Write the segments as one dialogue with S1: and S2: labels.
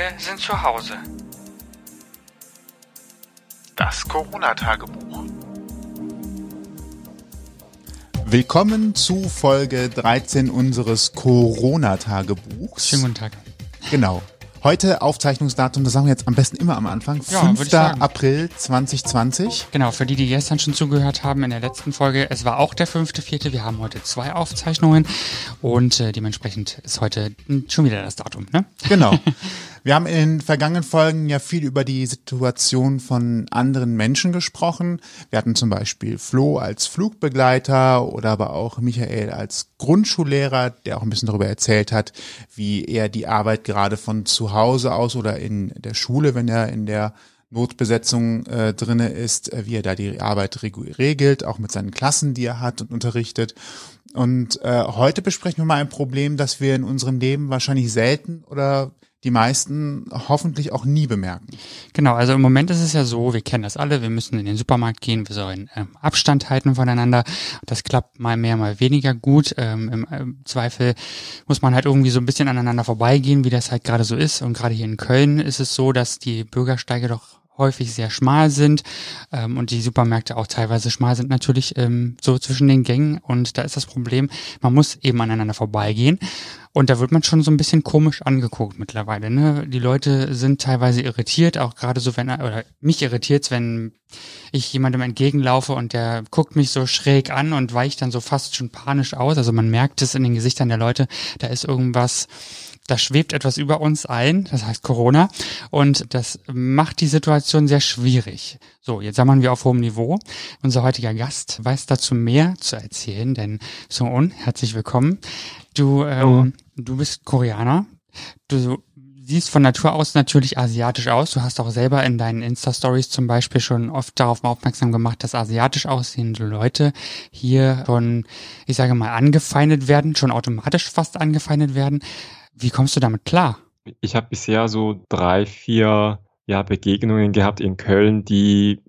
S1: Wir sind zu Hause.
S2: Das Corona-Tagebuch. Willkommen zu Folge 13 unseres Corona-Tagebuchs.
S1: Schönen guten Tag.
S2: Genau. Heute Aufzeichnungsdatum, das sagen wir jetzt am besten immer am Anfang,
S1: Ja,
S2: 5.
S1: würde ich sagen.
S2: April 2020.
S1: Genau, für die, die gestern schon zugehört haben in der letzten Folge, es war auch der fünfte, vierte. Wir haben heute zwei Aufzeichnungen und äh, dementsprechend ist heute schon wieder das Datum, ne?
S2: Genau. Wir haben in den vergangenen Folgen ja viel über die Situation von anderen Menschen gesprochen. Wir hatten zum Beispiel Flo als Flugbegleiter oder aber auch Michael als Grundschullehrer, der auch ein bisschen darüber erzählt hat, wie er die Arbeit gerade von zu Hause aus oder in der Schule, wenn er in der Notbesetzung äh, drinne ist, äh, wie er da die Arbeit regelt, auch mit seinen Klassen, die er hat und unterrichtet. Und äh, heute besprechen wir mal ein Problem, das wir in unserem Leben wahrscheinlich selten oder die meisten hoffentlich auch nie bemerken.
S1: Genau, also im Moment ist es ja so, wir kennen das alle, wir müssen in den Supermarkt gehen, wir sollen ähm, Abstand halten voneinander. Das klappt mal mehr, mal weniger gut. Ähm, Im ähm, Zweifel muss man halt irgendwie so ein bisschen aneinander vorbeigehen, wie das halt gerade so ist. Und gerade hier in Köln ist es so, dass die Bürgersteige doch häufig sehr schmal sind ähm, und die Supermärkte auch teilweise schmal sind natürlich ähm, so zwischen den Gängen und da ist das Problem, man muss eben aneinander vorbeigehen und da wird man schon so ein bisschen komisch angeguckt mittlerweile. Ne? Die Leute sind teilweise irritiert, auch gerade so, wenn er, oder mich irritiert, wenn ich jemandem entgegenlaufe und der guckt mich so schräg an und weicht dann so fast schon panisch aus. Also man merkt es in den Gesichtern der Leute, da ist irgendwas, da schwebt etwas über uns ein, das heißt Corona, und das macht die Situation sehr schwierig. So, jetzt sammeln wir auf hohem Niveau. Unser heutiger Gast weiß dazu mehr zu erzählen, denn Soon, herzlich willkommen. Du, ähm, du bist Koreaner. Du siehst von Natur aus natürlich asiatisch aus. Du hast auch selber in deinen Insta-Stories zum Beispiel schon oft darauf aufmerksam gemacht, dass asiatisch aussehende Leute hier schon, ich sage mal, angefeindet werden, schon automatisch fast angefeindet werden. Wie kommst du damit klar?
S3: Ich habe bisher so drei, vier ja, Begegnungen gehabt in Köln, die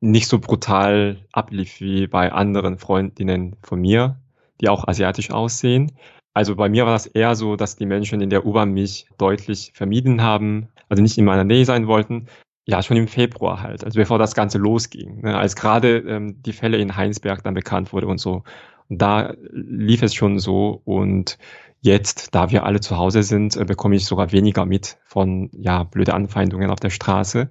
S3: nicht so brutal ablief wie bei anderen Freundinnen von mir, die auch asiatisch aussehen. Also bei mir war das eher so, dass die Menschen in der U-Bahn mich deutlich vermieden haben, also nicht in meiner Nähe sein wollten. Ja, schon im Februar halt, also bevor das Ganze losging, ne, als gerade ähm, die Fälle in Heinsberg dann bekannt wurde und so. Da lief es schon so und Jetzt, da wir alle zu Hause sind, äh, bekomme ich sogar weniger mit von ja blöde Anfeindungen auf der Straße.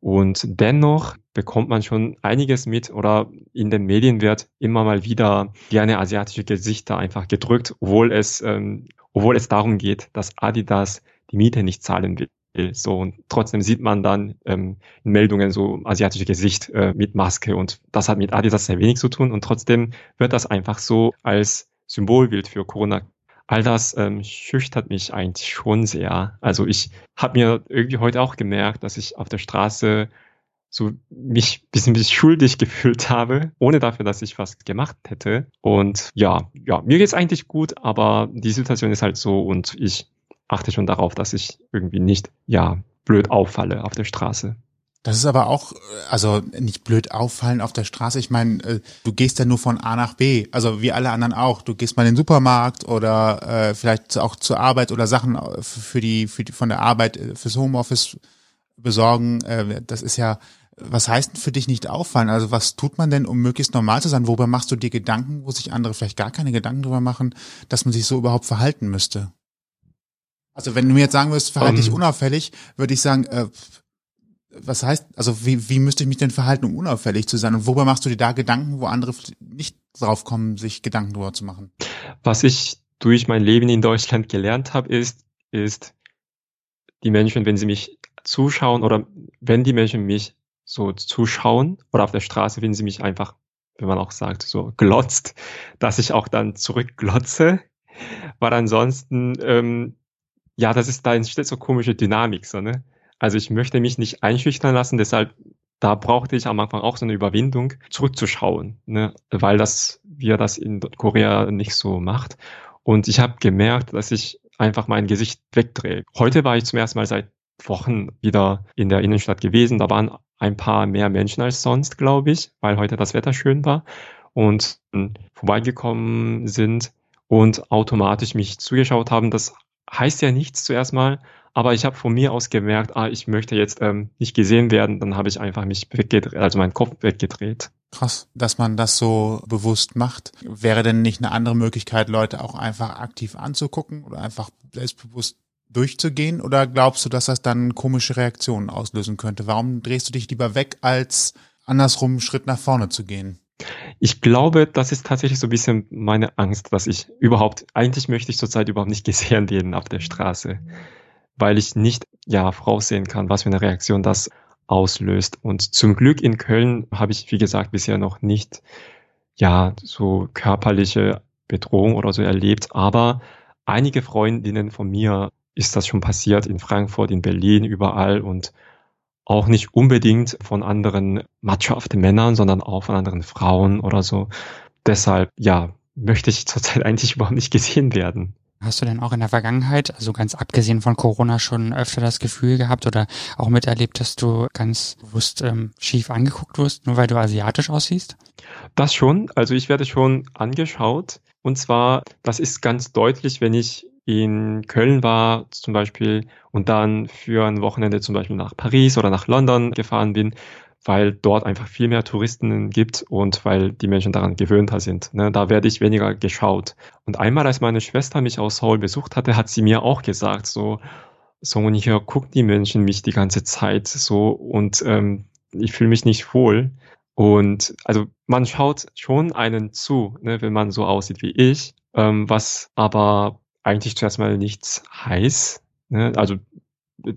S3: Und dennoch bekommt man schon einiges mit oder in den Medien wird immer mal wieder gerne asiatische Gesichter einfach gedrückt, obwohl es, ähm, obwohl es darum geht, dass Adidas die Miete nicht zahlen will. So. Und trotzdem sieht man dann ähm, in Meldungen so asiatische Gesicht äh, mit Maske. Und das hat mit Adidas sehr wenig zu tun. Und trotzdem wird das einfach so als Symbolbild für Corona. All das ähm, schüchtert mich eigentlich schon sehr. Also ich habe mir irgendwie heute auch gemerkt, dass ich auf der Straße so mich ein bisschen, bisschen schuldig gefühlt habe, ohne dafür, dass ich was gemacht hätte. Und ja, ja, mir geht's eigentlich gut, aber die Situation ist halt so. Und ich achte schon darauf, dass ich irgendwie nicht, ja, blöd auffalle auf der Straße.
S2: Das ist aber auch, äh, also nicht blöd auffallen auf der Straße. Ich meine, äh, du gehst ja nur von A nach B, also wie alle anderen auch. Du gehst mal in den Supermarkt oder äh, vielleicht auch zur Arbeit oder Sachen äh, für die, für die von der Arbeit fürs Homeoffice besorgen. Äh, das ist ja, was heißt denn für dich nicht auffallen? Also was tut man denn, um möglichst normal zu sein? Worüber machst du dir Gedanken, wo sich andere vielleicht gar keine Gedanken drüber machen, dass man sich so überhaupt verhalten müsste? Also wenn du mir jetzt sagen würdest, verhalte dich
S3: Ähm.
S2: unauffällig, würde ich sagen, äh, was heißt, also wie, wie müsste ich mich denn verhalten, um unauffällig zu sein? Und worüber machst du dir da Gedanken, wo andere nicht drauf kommen, sich Gedanken drüber zu machen?
S3: Was ich durch mein Leben in Deutschland gelernt habe, ist, ist, die Menschen, wenn sie mich zuschauen oder wenn die Menschen mich so zuschauen oder auf der Straße, wenn sie mich einfach, wenn man auch sagt, so glotzt, dass ich auch dann zurückglotze, weil ansonsten, ähm, ja, das ist, da entsteht so komische Dynamik, so, ne? Also ich möchte mich nicht einschüchtern lassen, deshalb da brauchte ich am Anfang auch so eine Überwindung, zurückzuschauen, ne? weil das, wir das in Korea nicht so macht. Und ich habe gemerkt, dass ich einfach mein Gesicht wegdrehe. Heute war ich zum ersten Mal seit Wochen wieder in der Innenstadt gewesen. Da waren ein paar mehr Menschen als sonst, glaube ich, weil heute das Wetter schön war und ähm, vorbeigekommen sind und automatisch mich zugeschaut haben. Das heißt ja nichts zuerst mal, Aber ich habe von mir aus gemerkt, ah, ich möchte jetzt ähm, nicht gesehen werden, dann habe ich einfach mich weggedreht, also meinen Kopf weggedreht.
S2: Krass, dass man das so bewusst macht. Wäre denn nicht eine andere Möglichkeit, Leute auch einfach aktiv anzugucken oder einfach selbstbewusst durchzugehen? Oder glaubst du, dass das dann komische Reaktionen auslösen könnte? Warum drehst du dich lieber weg, als andersrum Schritt nach vorne zu gehen?
S3: Ich glaube, das ist tatsächlich so ein bisschen meine Angst, dass ich überhaupt, eigentlich möchte ich zurzeit überhaupt nicht gesehen werden auf der Straße, weil ich nicht, ja, voraussehen kann, was für eine Reaktion das auslöst. Und zum Glück in Köln habe ich, wie gesagt, bisher noch nicht, ja, so körperliche Bedrohung oder so erlebt, aber einige Freundinnen von mir ist das schon passiert in Frankfurt, in Berlin, überall und auch nicht unbedingt von anderen machoften Männern, sondern auch von anderen Frauen oder so. Deshalb, ja, möchte ich zurzeit eigentlich überhaupt nicht gesehen werden.
S1: Hast du denn auch in der Vergangenheit, also ganz abgesehen von Corona, schon öfter das Gefühl gehabt oder auch miterlebt, dass du ganz bewusst ähm, schief angeguckt wirst, nur weil du asiatisch aussiehst?
S3: Das schon. Also ich werde schon angeschaut. Und zwar, das ist ganz deutlich, wenn ich in Köln war zum Beispiel und dann für ein Wochenende zum Beispiel nach Paris oder nach London gefahren bin, weil dort einfach viel mehr Touristen gibt und weil die Menschen daran gewöhnter sind. Ne? Da werde ich weniger geschaut. Und einmal, als meine Schwester mich aus Seoul besucht hatte, hat sie mir auch gesagt, so, so und hier gucken die Menschen mich die ganze Zeit so und ähm, ich fühle mich nicht wohl. Und also man schaut schon einen zu, ne, wenn man so aussieht wie ich, ähm, was aber eigentlich zuerst mal nichts heiß. Ne? Also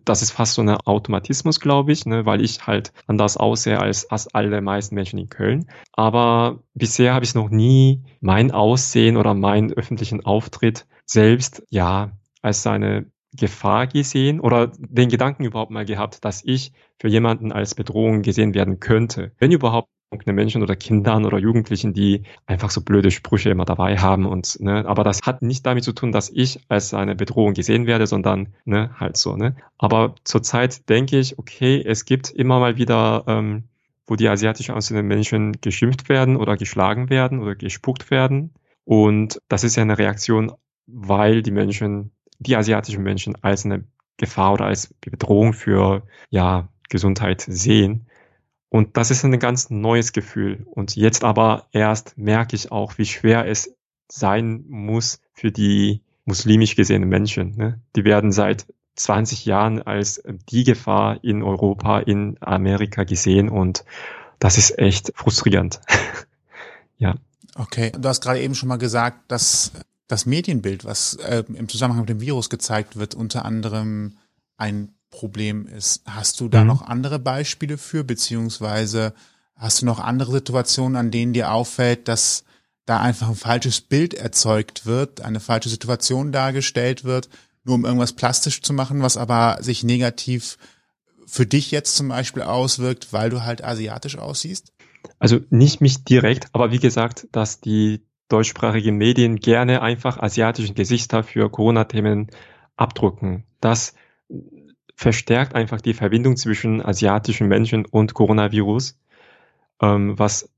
S3: das ist fast so ein Automatismus, glaube ich, ne, weil ich halt anders aussehe als, als alle meisten Menschen in Köln. Aber bisher habe ich noch nie mein Aussehen oder meinen öffentlichen Auftritt selbst, ja, als eine Gefahr gesehen oder den Gedanken überhaupt mal gehabt, dass ich für jemanden als Bedrohung gesehen werden könnte. Wenn überhaupt Menschen oder Kindern oder Jugendlichen, die einfach so blöde Sprüche immer dabei haben und ne, aber das hat nicht damit zu tun, dass ich als eine Bedrohung gesehen werde, sondern ne, halt so, ne. Aber zurzeit denke ich, okay, es gibt immer mal wieder, ähm, wo die asiatisch aussehenden Menschen geschimpft werden oder geschlagen werden oder gespuckt werden. Und das ist ja eine Reaktion, weil die Menschen, die asiatischen Menschen als eine Gefahr oder als Bedrohung für ja Gesundheit sehen. Und das ist ein ganz neues Gefühl. Und jetzt aber erst merke ich auch, wie schwer es sein muss für die muslimisch gesehenen Menschen. Ne? Die werden seit 20 Jahren als die Gefahr in Europa, in Amerika gesehen und das ist echt frustrierend. ja.
S2: Okay, du hast gerade eben schon mal gesagt, dass das Medienbild, was äh, im Zusammenhang mit dem Virus gezeigt wird, unter anderem ein Problem ist. Hast du da mhm. noch andere Beispiele für, beziehungsweise hast du noch andere Situationen, an denen dir auffällt, dass da einfach ein falsches Bild erzeugt wird, eine falsche Situation dargestellt wird, nur um irgendwas plastisch zu machen, was aber sich negativ für dich jetzt zum Beispiel auswirkt, weil du halt asiatisch aussiehst?
S3: Also nicht mich direkt, aber wie gesagt, dass die deutschsprachigen Medien gerne einfach asiatische Gesichter für Corona-Themen abdrucken. Das verstärkt einfach die Verbindung zwischen asiatischen Menschen und Coronavirus, ähm, was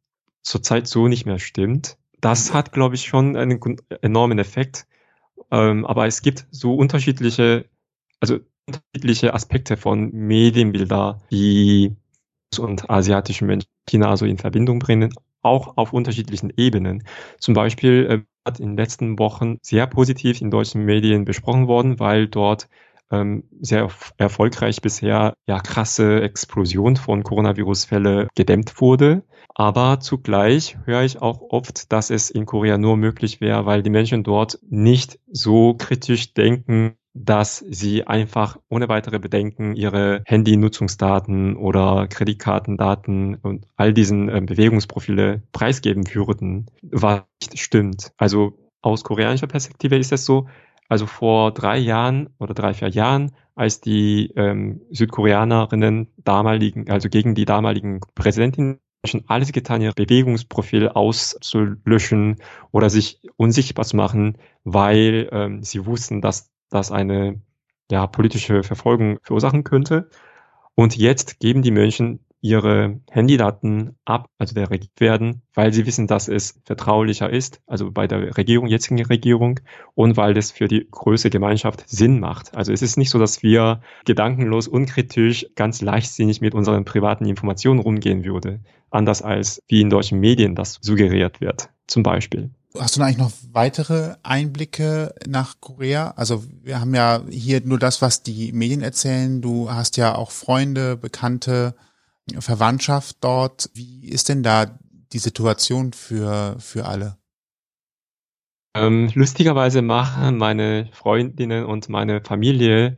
S3: zurzeit so nicht mehr stimmt. Das hat, glaube ich, schon einen enormen Effekt. Ähm, aber es gibt so unterschiedliche, also unterschiedliche Aspekte von Medienbilder, die und asiatischen Menschen China so in Verbindung bringen, auch auf unterschiedlichen Ebenen. Zum Beispiel äh, hat in den letzten Wochen sehr positiv in deutschen Medien besprochen worden, weil dort ähm, sehr erfolgreich bisher ja krasse Explosion von Coronavirus-Fälle gedämmt wurde. Aber zugleich höre ich auch oft, dass es in Korea nur möglich wäre, weil die Menschen dort nicht so kritisch denken, dass sie einfach ohne weitere Bedenken ihre Handy-Nutzungsdaten oder Kreditkartendaten und all diesen äh, Bewegungsprofile preisgeben würden, was nicht stimmt. Also aus koreanischer Perspektive ist es so, also vor drei Jahren oder drei, vier Jahren, als die ähm, Südkoreanerinnen damaligen, also gegen die damaligen Präsidentin schon alles getan, ihr Bewegungsprofil auszulöschen oder sich unsichtbar zu machen, weil ähm, sie wussten, dass das eine ja, politische Verfolgung verursachen könnte. Und jetzt geben die Menschen ihre Handydaten ab, also der Regierung werden, weil sie wissen, dass es vertraulicher ist, also bei der Regierung, jetzigen Regierung, und weil das für die größere Gemeinschaft Sinn macht. Also es ist nicht so, dass wir gedankenlos, unkritisch, ganz leichtsinnig mit unseren privaten Informationen rumgehen würde, anders als wie in deutschen Medien das suggeriert wird, zum Beispiel.
S2: Hast du eigentlich noch weitere Einblicke nach Korea? Also wir haben ja hier nur das, was die Medien erzählen. Du hast ja auch Freunde, Bekannte, Verwandtschaft dort. Wie ist denn da die Situation für, für alle?
S3: Ähm, lustigerweise machen meine Freundinnen und meine Familie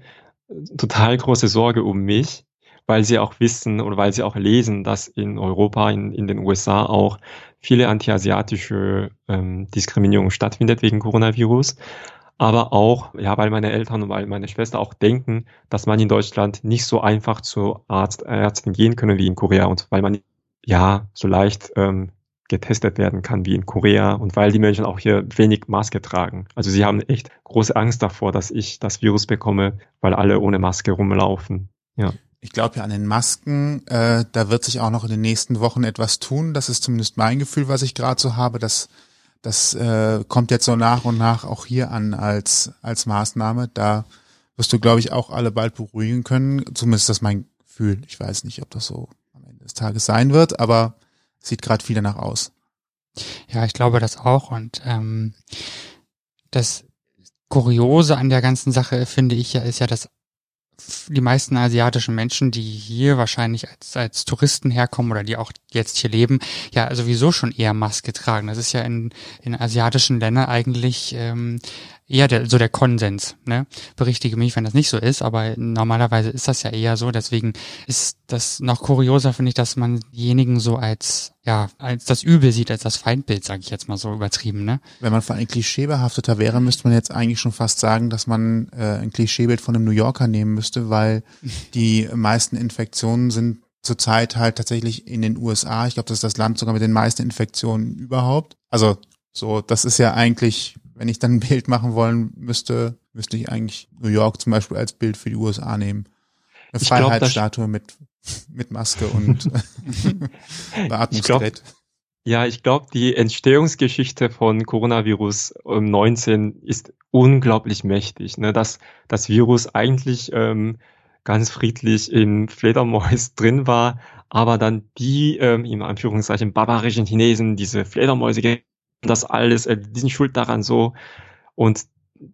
S3: total große Sorge um mich, weil sie auch wissen oder weil sie auch lesen, dass in Europa, in, in den USA auch viele antiasiatische ähm, Diskriminierung stattfindet wegen Coronavirus. Aber auch, ja, weil meine Eltern und weil meine Schwester auch denken, dass man in Deutschland nicht so einfach zur Arzt, Ärztin gehen können wie in Korea und weil man ja so leicht ähm, getestet werden kann wie in Korea und weil die Menschen auch hier wenig Maske tragen. Also sie haben echt große Angst davor, dass ich das Virus bekomme, weil alle ohne Maske rumlaufen. Ja.
S2: Ich glaube ja an den Masken, äh, da wird sich auch noch in den nächsten Wochen etwas tun. Das ist zumindest mein Gefühl, was ich gerade so habe. Das, das äh, kommt jetzt so nach und nach auch hier an als, als Maßnahme. Da wirst du, glaube ich, auch alle bald beruhigen können. Zumindest ist das mein Gefühl. Ich weiß nicht, ob das so am Ende des Tages sein wird, aber sieht gerade viel danach aus.
S1: Ja, ich glaube das auch. Und ähm, das Kuriose an der ganzen Sache, finde ich ja, ist ja, dass die meisten asiatischen Menschen, die hier wahrscheinlich als, als Touristen herkommen oder die auch jetzt hier leben, ja sowieso schon eher Maske tragen. Das ist ja in, in asiatischen Ländern eigentlich ähm, eher der, so der Konsens. Ne? Berichtige mich, wenn das nicht so ist, aber normalerweise ist das ja eher so. Deswegen ist das noch kurioser, finde ich, dass man diejenigen so als ja als das Übel sieht, als das Feindbild, sage ich jetzt mal so übertrieben. Ne?
S2: Wenn man für ein klischeebehafteter wäre, müsste man jetzt eigentlich schon fast sagen, dass man äh, ein Klischeebild von einem New Yorker nehmen müsste, weil die meisten Infektionen sind zurzeit halt tatsächlich in den USA. Ich glaube, das ist das Land sogar mit den meisten Infektionen überhaupt. Also so, das ist ja eigentlich wenn ich dann ein Bild machen wollen müsste, müsste ich eigentlich New York zum Beispiel als Bild für die USA nehmen. Eine Freiheitsstatue mit, mit Maske und Beatmungsgerät.
S3: Ja, ich glaube, die Entstehungsgeschichte von Coronavirus 19 ist unglaublich mächtig. Ne? Dass das Virus eigentlich ähm, ganz friedlich in Fledermäus drin war, aber dann die, ähm, in Anführungszeichen, barbarischen Chinesen diese Fledermäuse das alles, äh, die sind schuld daran so. Und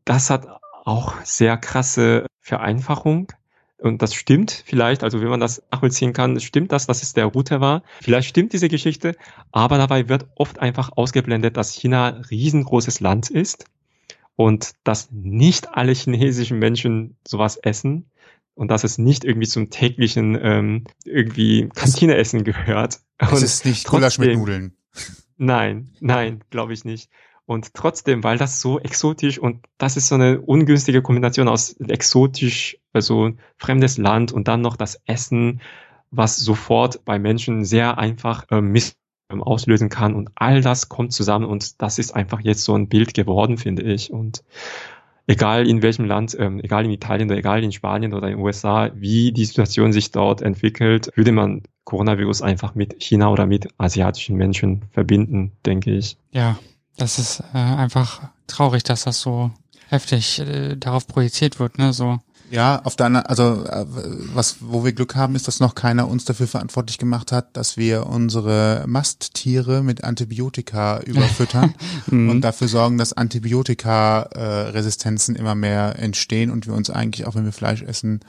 S3: das hat auch sehr krasse Vereinfachung. Und das stimmt vielleicht, also wenn man das nachvollziehen kann, stimmt das, dass es der Router war. Vielleicht stimmt diese Geschichte, aber dabei wird oft einfach ausgeblendet, dass China ein riesengroßes Land ist und dass nicht alle chinesischen Menschen sowas essen und dass es nicht irgendwie zum täglichen ähm, irgendwie Kantineessen gehört.
S2: Es ist nicht Gulasch mit Nudeln.
S3: Nein, nein, glaube ich nicht. Und trotzdem, weil das so exotisch und das ist so eine ungünstige Kombination aus exotisch, also fremdes Land und dann noch das Essen, was sofort bei Menschen sehr einfach äh, Miss ähm, auslösen kann und all das kommt zusammen und das ist einfach jetzt so ein Bild geworden, finde ich. Und egal in welchem Land, ähm, egal in Italien oder egal in Spanien oder in den USA, wie die Situation sich dort entwickelt, würde man Coronavirus einfach mit China oder mit asiatischen Menschen verbinden, denke ich.
S1: Ja, das ist äh, einfach traurig, dass das so heftig äh, darauf projiziert wird, ne? So
S2: ja, auf der anderen, also äh, was, wo wir Glück haben, ist, dass noch keiner uns dafür verantwortlich gemacht hat, dass wir unsere Masttiere mit Antibiotika überfüttern mhm. und dafür sorgen, dass Antibiotika-Resistenzen immer mehr entstehen und wir uns eigentlich, auch wenn wir Fleisch essen,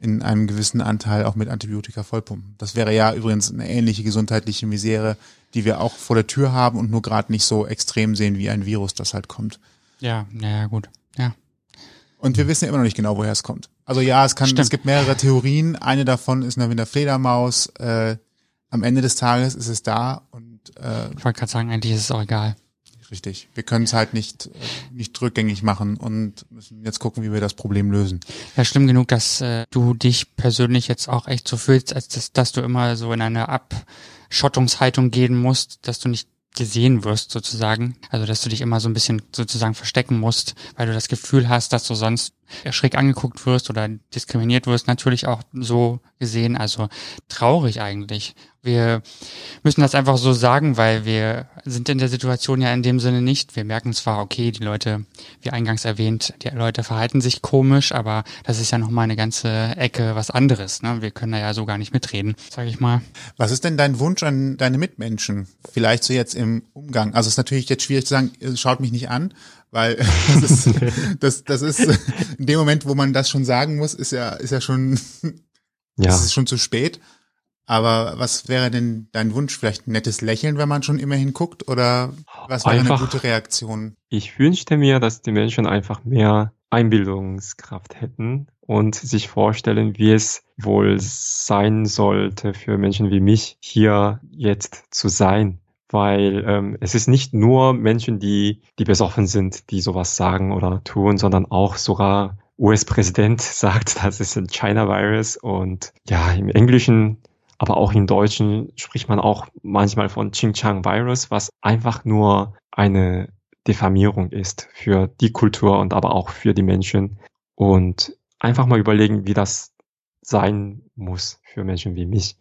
S2: in einem gewissen Anteil auch mit Antibiotika vollpumpen. Das wäre ja übrigens eine ähnliche gesundheitliche Misere, die wir auch vor der Tür haben und nur gerade nicht so extrem sehen wie ein Virus, das halt kommt.
S1: Ja, naja, gut. Ja.
S2: Und wir wissen ja immer noch nicht genau, woher es kommt. Also ja, es kann, Stimmt. es gibt mehrere Theorien. Eine davon ist eine Fledermaus. Äh, am Ende des Tages ist es da und
S1: äh, ich wollte gerade sagen, eigentlich ist es auch egal.
S2: Richtig. Wir können es halt nicht, äh, nicht rückgängig machen und müssen jetzt gucken, wie wir das Problem lösen.
S1: Ja, schlimm genug, dass äh, du dich persönlich jetzt auch echt so fühlst, als dass, dass du immer so in eine Abschottungshaltung gehen musst, dass du nicht gesehen wirst sozusagen. Also dass du dich immer so ein bisschen sozusagen verstecken musst, weil du das Gefühl hast, dass du sonst schräg angeguckt wirst oder diskriminiert wirst, natürlich auch so gesehen. Also traurig eigentlich. Wir müssen das einfach so sagen, weil wir sind in der Situation ja in dem Sinne nicht. Wir merken zwar, okay, die Leute, wie eingangs erwähnt, die Leute verhalten sich komisch, aber das ist ja nochmal eine ganze Ecke was anderes. Ne? Wir können da ja so gar nicht mitreden, sage ich mal.
S2: Was ist denn dein Wunsch an deine Mitmenschen? Vielleicht so jetzt im Umgang. Also es ist natürlich jetzt schwierig zu sagen, schaut mich nicht an, weil das ist, das, das ist in dem Moment, wo man das schon sagen muss, ist ja, ist ja schon, ja. ist es schon zu spät. Aber was wäre denn dein Wunsch? Vielleicht ein nettes Lächeln, wenn man schon immerhin guckt? Oder was wäre einfach, eine gute Reaktion?
S3: Ich wünschte mir, dass die Menschen einfach mehr Einbildungskraft hätten und sich vorstellen, wie es wohl sein sollte für Menschen wie mich, hier jetzt zu sein. Weil ähm, es ist nicht nur Menschen, die, die besoffen sind, die sowas sagen oder tun, sondern auch sogar US-Präsident sagt, das ist ein China-Virus und ja, im Englischen aber auch im Deutschen spricht man auch manchmal von Xinjiang-Virus, was einfach nur eine Diffamierung ist für die Kultur und aber auch für die Menschen. Und einfach mal überlegen, wie das sein muss für Menschen wie mich.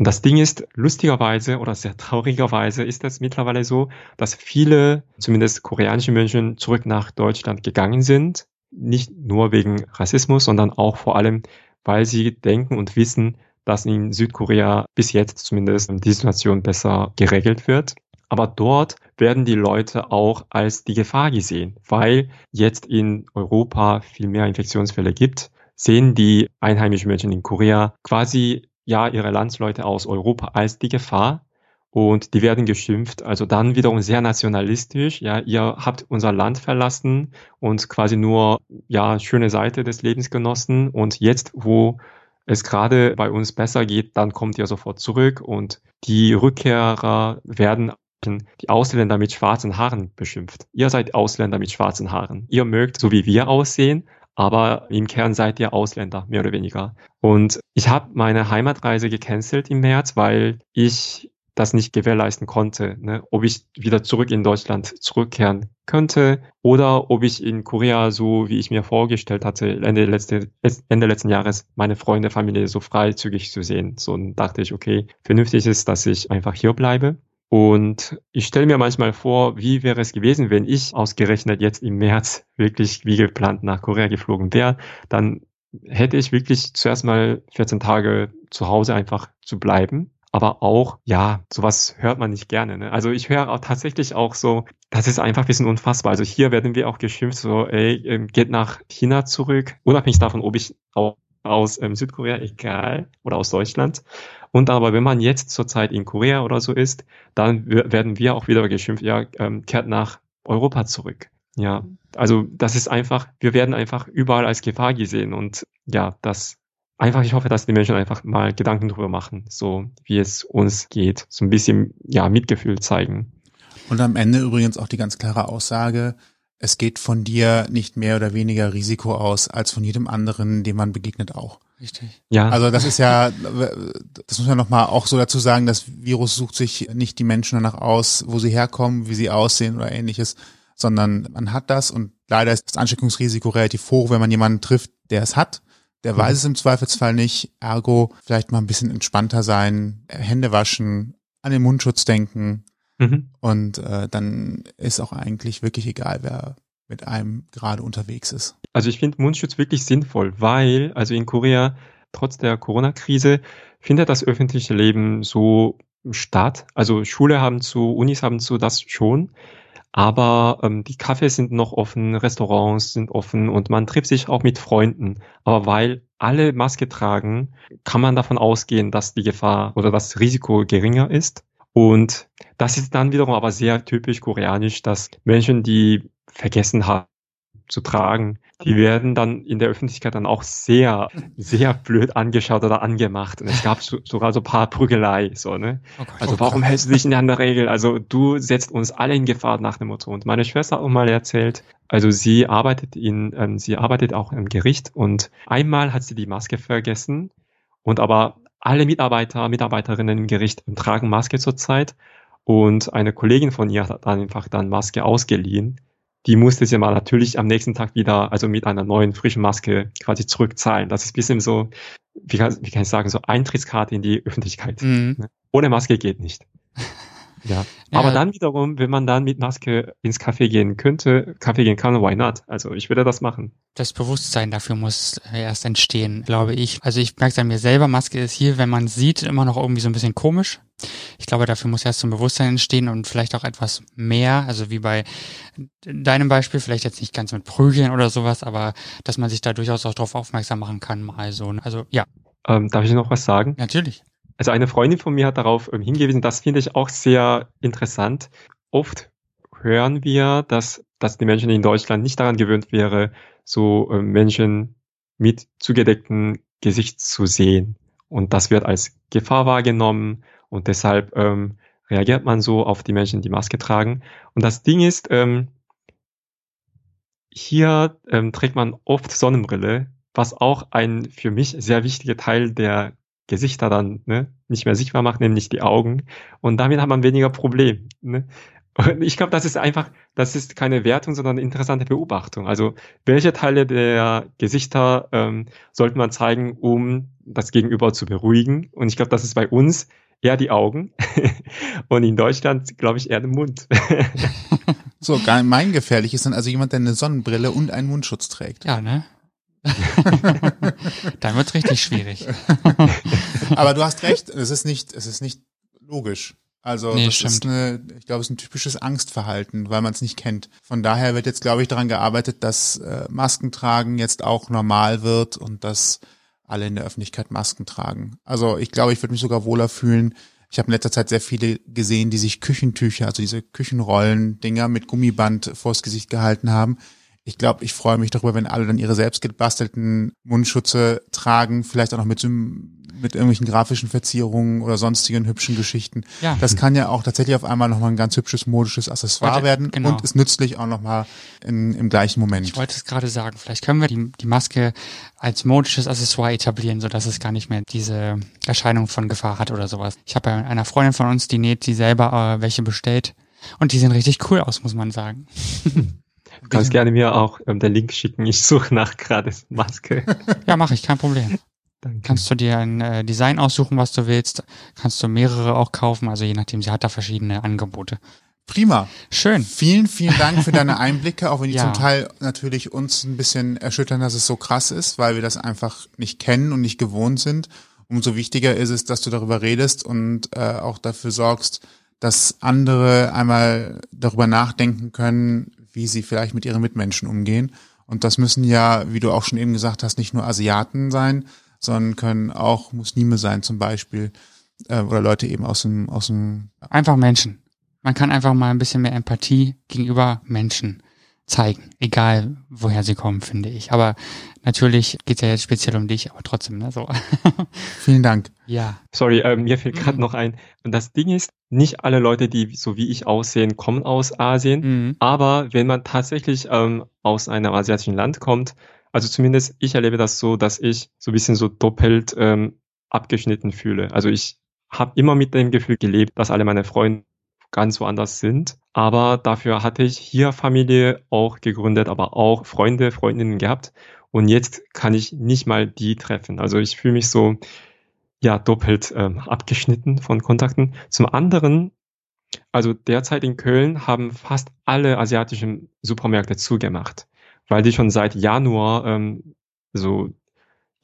S3: Und das Ding ist, lustigerweise oder sehr traurigerweise ist es mittlerweile so, dass viele, zumindest koreanische Menschen, zurück nach Deutschland gegangen sind. Nicht nur wegen Rassismus, sondern auch vor allem, weil sie denken und wissen, dass in Südkorea bis jetzt zumindest die Situation besser geregelt wird. Aber dort werden die Leute auch als die Gefahr gesehen, weil jetzt in Europa viel mehr Infektionsfälle gibt, sehen die einheimischen Menschen in Korea quasi ja ihre Landsleute aus Europa als die Gefahr. Und die werden geschimpft, also dann wiederum sehr nationalistisch, ja, ihr habt unser Land verlassen und quasi nur ja schöne Seite des Lebens genossen und jetzt wo es gerade bei uns besser geht, dann kommt ihr sofort zurück. Und die Rückkehrer werden die Ausländer mit schwarzen Haaren beschimpft. Ihr seid Ausländer mit schwarzen Haaren. Ihr mögt so wie wir aussehen, aber im Kern seid ihr Ausländer, mehr oder weniger. Und ich habe meine Heimatreise gecancelt im März, weil ich das nicht gewährleisten konnte, ne? ob ich wieder zurück in Deutschland zurückkehren könnte oder ob ich in Korea, so wie ich mir vorgestellt hatte, Ende, letzte, Ende letzten Jahres meine Freunde, Familie so freizügig zu sehen. So dachte ich, okay, vernünftig ist, dass ich einfach hier bleibe. Und ich stelle mir manchmal vor, wie wäre es gewesen, wenn ich ausgerechnet jetzt im März wirklich wie geplant nach Korea geflogen wäre. Dann hätte ich wirklich zuerst mal 14 Tage zu Hause einfach zu bleiben aber auch, ja, sowas hört man nicht gerne. Ne? Also ich höre auch tatsächlich auch so, das ist einfach ein bisschen unfassbar. Also hier werden wir auch geschimpft, so, ey, ähm, geht nach China zurück, unabhängig davon, ob ich auch aus ähm, Südkorea, egal, oder aus Deutschland. Und aber wenn man jetzt zurzeit in Korea oder so ist, dann werden wir auch wieder geschimpft, ja, ähm, kehrt nach Europa zurück. Ja, also das ist einfach, wir werden einfach überall als Gefahr gesehen und ja, das einfach, ich hoffe, dass die Menschen einfach mal Gedanken drüber machen, so wie es uns geht, so ein bisschen, ja, Mitgefühl zeigen.
S2: Und am Ende übrigens auch die ganz klare Aussage, es geht von dir nicht mehr oder weniger Risiko aus, als von jedem anderen, dem man begegnet auch.
S1: Richtig.
S2: Ja. Also das ist ja, das muss man nochmal auch so dazu sagen, das Virus sucht sich nicht die Menschen danach aus, wo sie herkommen, wie sie aussehen oder ähnliches, sondern man hat das und leider ist das Ansteckungsrisiko relativ hoch, wenn man jemanden trifft, der es hat. Der weiß es im Zweifelsfall nicht. Ergo vielleicht mal ein bisschen entspannter sein, Hände waschen, an den Mundschutz denken. Mhm. Und äh, dann ist auch eigentlich wirklich egal, wer mit einem gerade unterwegs ist.
S3: Also ich finde Mundschutz wirklich sinnvoll, weil, also in Korea, trotz der Corona-Krise, findet das öffentliche Leben so statt. Also Schule haben zu, Unis haben zu, das schon. Aber ähm, die Cafés sind noch offen, Restaurants sind offen und man trifft sich auch mit Freunden. Aber weil alle Maske tragen, kann man davon ausgehen, dass die Gefahr oder das Risiko geringer ist. Und das ist dann wiederum aber sehr typisch koreanisch, dass Menschen, die vergessen haben, zu tragen. Die werden dann in der Öffentlichkeit dann auch sehr, sehr blöd angeschaut oder angemacht. Und es gab so, sogar so paar Prügelei, so, ne? Oh also warum hältst du dich nicht an der Regel? Also du setzt uns alle in Gefahr nach dem Motto. Und meine Schwester hat auch mal erzählt, also sie arbeitet in, ähm, sie arbeitet auch im Gericht und einmal hat sie die Maske vergessen und aber alle Mitarbeiter, Mitarbeiterinnen im Gericht tragen Maske zurzeit und eine Kollegin von ihr hat einfach dann Maske ausgeliehen die musste sie mal natürlich am nächsten Tag wieder, also mit einer neuen frischen Maske quasi zurückzahlen. Das ist ein bisschen so, wie kann, wie kann ich sagen, so Eintrittskarte in die Öffentlichkeit. Mhm. Ne? Ohne Maske geht nicht. Ja. ja. Aber dann wiederum, wenn man dann mit Maske ins Café gehen könnte, Café gehen kann, why not? Also ich würde das machen.
S1: Das Bewusstsein dafür muss erst entstehen, glaube ich. Also ich merke es an mir selber, Maske ist hier, wenn man sieht, immer noch irgendwie so ein bisschen komisch. Ich glaube, dafür muss erst so ein Bewusstsein entstehen und vielleicht auch etwas mehr, also wie bei deinem Beispiel, vielleicht jetzt nicht ganz mit Prügeln oder sowas, aber dass man sich da durchaus auch darauf aufmerksam machen kann, mal so. Also ja.
S3: Ähm, darf ich noch was sagen?
S1: Natürlich.
S3: Also eine Freundin von mir hat darauf ähm, hingewiesen, das finde ich auch sehr interessant. Oft hören wir, dass, dass die Menschen in Deutschland nicht daran gewöhnt wäre, so äh, Menschen mit zugedecktem Gesicht zu sehen. Und das wird als Gefahr wahrgenommen und deshalb ähm, reagiert man so auf die Menschen, die Maske tragen. Und das Ding ist, ähm, hier ähm, trägt man oft Sonnenbrille, was auch ein für mich sehr wichtiger Teil der Gesichter dann ne, nicht mehr sichtbar macht, nämlich die Augen. Und damit hat man weniger Problem. Ne? Und ich glaube, das ist einfach, das ist keine Wertung, sondern eine interessante Beobachtung. Also welche Teile der Gesichter ähm, sollte man zeigen, um das Gegenüber zu beruhigen? Und ich glaube, das ist bei uns eher die Augen und in Deutschland, glaube ich, eher der Mund.
S2: so, mein gefährlich ist dann also jemand, der eine Sonnenbrille und einen Mundschutz trägt.
S1: Ja, ne? dann wird's richtig schwierig.
S2: Aber du hast recht, es ist nicht, es ist nicht logisch. Also nee, das stimmt. ist eine, ich glaube, es ist ein typisches Angstverhalten, weil man es nicht kennt. Von daher wird jetzt, glaube ich, daran gearbeitet, dass äh, Maskentragen jetzt auch normal wird und dass alle in der Öffentlichkeit Masken tragen. Also ich glaube, ich würde mich sogar wohler fühlen. Ich habe in letzter Zeit sehr viele gesehen, die sich Küchentücher, also diese Küchenrollen-Dinger mit Gummiband vors Gesicht gehalten haben ich glaube, ich freue mich darüber, wenn alle dann ihre selbst gebastelten Mundschutze tragen, vielleicht auch noch mit, mit irgendwelchen grafischen Verzierungen oder sonstigen hübschen Geschichten. Ja. Das kann ja auch tatsächlich auf einmal nochmal ein ganz hübsches modisches Accessoire wollte, werden genau. und ist nützlich auch nochmal im gleichen Moment.
S1: Ich wollte es gerade sagen, vielleicht können wir die, die Maske als modisches Accessoire etablieren, sodass es gar nicht mehr diese Erscheinung von Gefahr hat oder sowas. Ich habe bei einer Freundin von uns, die näht sie selber äh, welche bestellt und die sehen richtig cool aus, muss man sagen.
S3: Du kannst gerne mir auch ähm, den Link schicken. Ich suche nach gerade Maske.
S1: Ja, mache ich, kein Problem. Danke. Kannst du dir ein äh, Design aussuchen, was du willst. Kannst du mehrere auch kaufen. Also je nachdem, sie hat da verschiedene Angebote.
S2: Prima.
S1: Schön.
S2: Vielen, vielen Dank für deine Einblicke, auch wenn die ja. zum Teil natürlich uns ein bisschen erschüttern, dass es so krass ist, weil wir das einfach nicht kennen und nicht gewohnt sind. Umso wichtiger ist es, dass du darüber redest und äh, auch dafür sorgst, dass andere einmal darüber nachdenken können, wie sie vielleicht mit ihren Mitmenschen umgehen. Und das müssen ja, wie du auch schon eben gesagt hast, nicht nur Asiaten sein, sondern können auch Muslime sein zum Beispiel äh, oder Leute eben aus dem aus dem
S1: einfach Menschen. Man kann einfach mal ein bisschen mehr Empathie gegenüber Menschen zeigen, egal woher sie kommen, finde ich. Aber natürlich geht's ja jetzt speziell um dich, aber trotzdem, ne? So.
S2: Vielen Dank.
S1: Ja.
S3: Sorry, ähm, mir fällt gerade mhm. noch ein. Und das Ding ist, nicht alle Leute, die so wie ich aussehen, kommen aus Asien. Mhm. Aber wenn man tatsächlich ähm, aus einem asiatischen Land kommt, also zumindest ich erlebe das so, dass ich so ein bisschen so doppelt ähm, abgeschnitten fühle. Also ich habe immer mit dem Gefühl gelebt, dass alle meine Freunde ganz woanders sind. Aber dafür hatte ich hier Familie auch gegründet, aber auch Freunde, Freundinnen gehabt. Und jetzt kann ich nicht mal die treffen. Also ich fühle mich so, ja, doppelt ähm, abgeschnitten von Kontakten. Zum anderen, also derzeit in Köln haben fast alle asiatischen Supermärkte zugemacht, weil die schon seit Januar ähm, so,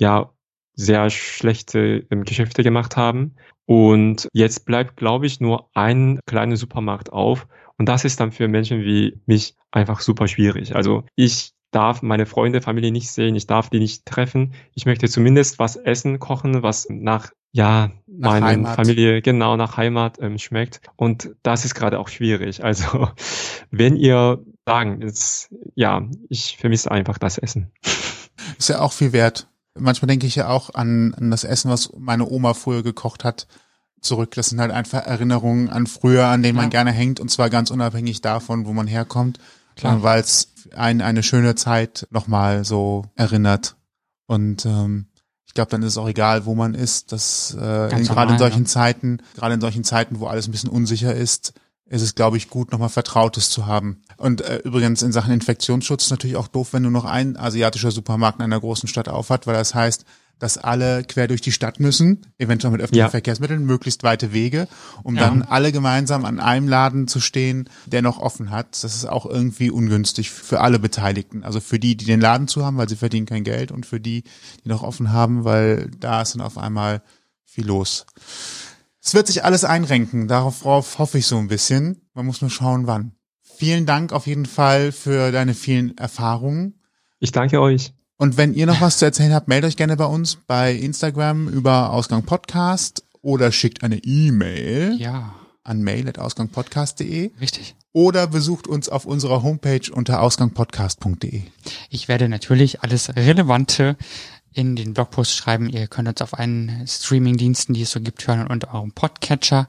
S3: ja, sehr schlechte ähm, Geschäfte gemacht haben. Und jetzt bleibt, glaube ich, nur ein kleiner Supermarkt auf. Und das ist dann für Menschen wie mich einfach super schwierig. Also ich darf meine Freunde, Familie nicht sehen, ich darf die nicht treffen. Ich möchte zumindest was essen, kochen, was nach ja, nach meine Familie genau nach Heimat ähm, schmeckt. Und das ist gerade auch schwierig. Also wenn ihr sagen, ist, ja, ich vermisse einfach das Essen.
S2: Ist ja auch viel wert manchmal denke ich ja auch an, an das Essen, was meine Oma früher gekocht hat, zurück. Das sind halt einfach Erinnerungen an früher, an denen ja. man gerne hängt und zwar ganz unabhängig davon, wo man herkommt. Weil es ein, eine schöne Zeit nochmal so erinnert. Und ähm, ich glaube, dann ist es auch egal, wo man ist. Dass äh, gerade in solchen ja. Zeiten, gerade in solchen Zeiten, wo alles ein bisschen unsicher ist, ist es, glaube ich, gut, nochmal Vertrautes zu haben. Und äh, übrigens in Sachen Infektionsschutz ist natürlich auch doof, wenn nur noch ein asiatischer Supermarkt in einer großen Stadt aufhat, weil das heißt, dass alle quer durch die Stadt müssen, eventuell mit öffentlichen
S3: Ja.
S2: Verkehrsmitteln, möglichst weite Wege, um
S1: Ja.
S2: dann alle gemeinsam an einem Laden zu stehen, der noch offen hat. Das ist auch irgendwie ungünstig für alle Beteiligten. Also für die, die den Laden zu haben, weil sie verdienen kein Geld und für die, die noch offen haben, weil da ist dann auf einmal viel los. Es wird sich alles einrenken, darauf hoffe ich so ein bisschen. Man muss nur schauen, wann. Vielen Dank auf jeden Fall für deine vielen Erfahrungen.
S3: Ich danke euch.
S2: Und wenn ihr noch was zu erzählen habt, meldet euch gerne bei uns bei Instagram über Ausgang Podcast oder schickt eine E-Mail
S1: Ja,
S2: an mail.ausgangpodcast.de
S1: richtig.
S2: oder besucht uns auf unserer Homepage unter ausgangpodcast.de.
S1: Ich werde natürlich alles Relevante in den Blogpost schreiben. Ihr könnt uns auf einen Streamingdiensten, die es so gibt, hören und eurem Podcatcher.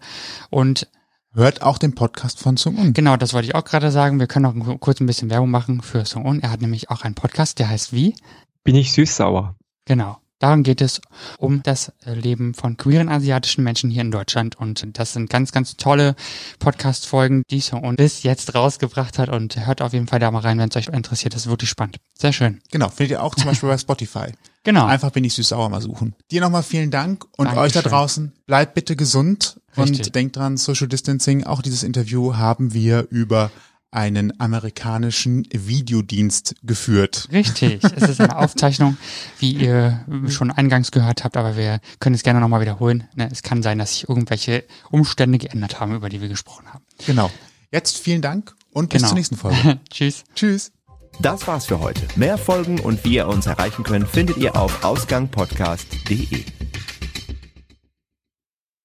S1: Und
S2: Hört auch den Podcast von Sung Un.
S1: genau, das wollte ich auch gerade sagen. Wir können auch kurz ein bisschen Werbung machen für Song Un. Er hat nämlich auch einen Podcast, der heißt wie?
S3: Bin ich süß-sauer?
S1: Genau. Darum geht es um das Leben von queeren asiatischen Menschen hier in Deutschland. Und das sind ganz, ganz tolle Podcast-Folgen, die Song Un bis jetzt rausgebracht hat. Und hört auf jeden Fall da mal rein, wenn es euch interessiert. Das ist wirklich spannend. Sehr schön.
S2: Genau, findet ihr auch zum Beispiel bei Spotify.
S1: Genau.
S2: Einfach bin ich süß-sauer mal suchen. Dir nochmal vielen Dank und euch da
S1: Dankeschön.
S2: draußen, bleibt bitte gesund
S1: Richtig.
S2: und denkt dran, Social Distancing, auch dieses Interview haben wir über einen amerikanischen Videodienst geführt.
S1: Richtig. Es ist eine Aufzeichnung, wie ihr schon eingangs gehört habt, aber wir können es gerne nochmal wiederholen. Ne, Es kann sein, dass sich irgendwelche Umstände geändert haben, über die wir gesprochen haben.
S2: Genau. Jetzt vielen Dank und bis
S1: Genau.
S2: zur nächsten Folge.
S1: Tschüss.
S2: Tschüss.
S4: Das war's für heute. Mehr Folgen und wie ihr uns erreichen könnt, findet ihr auf ausgangpodcast.de.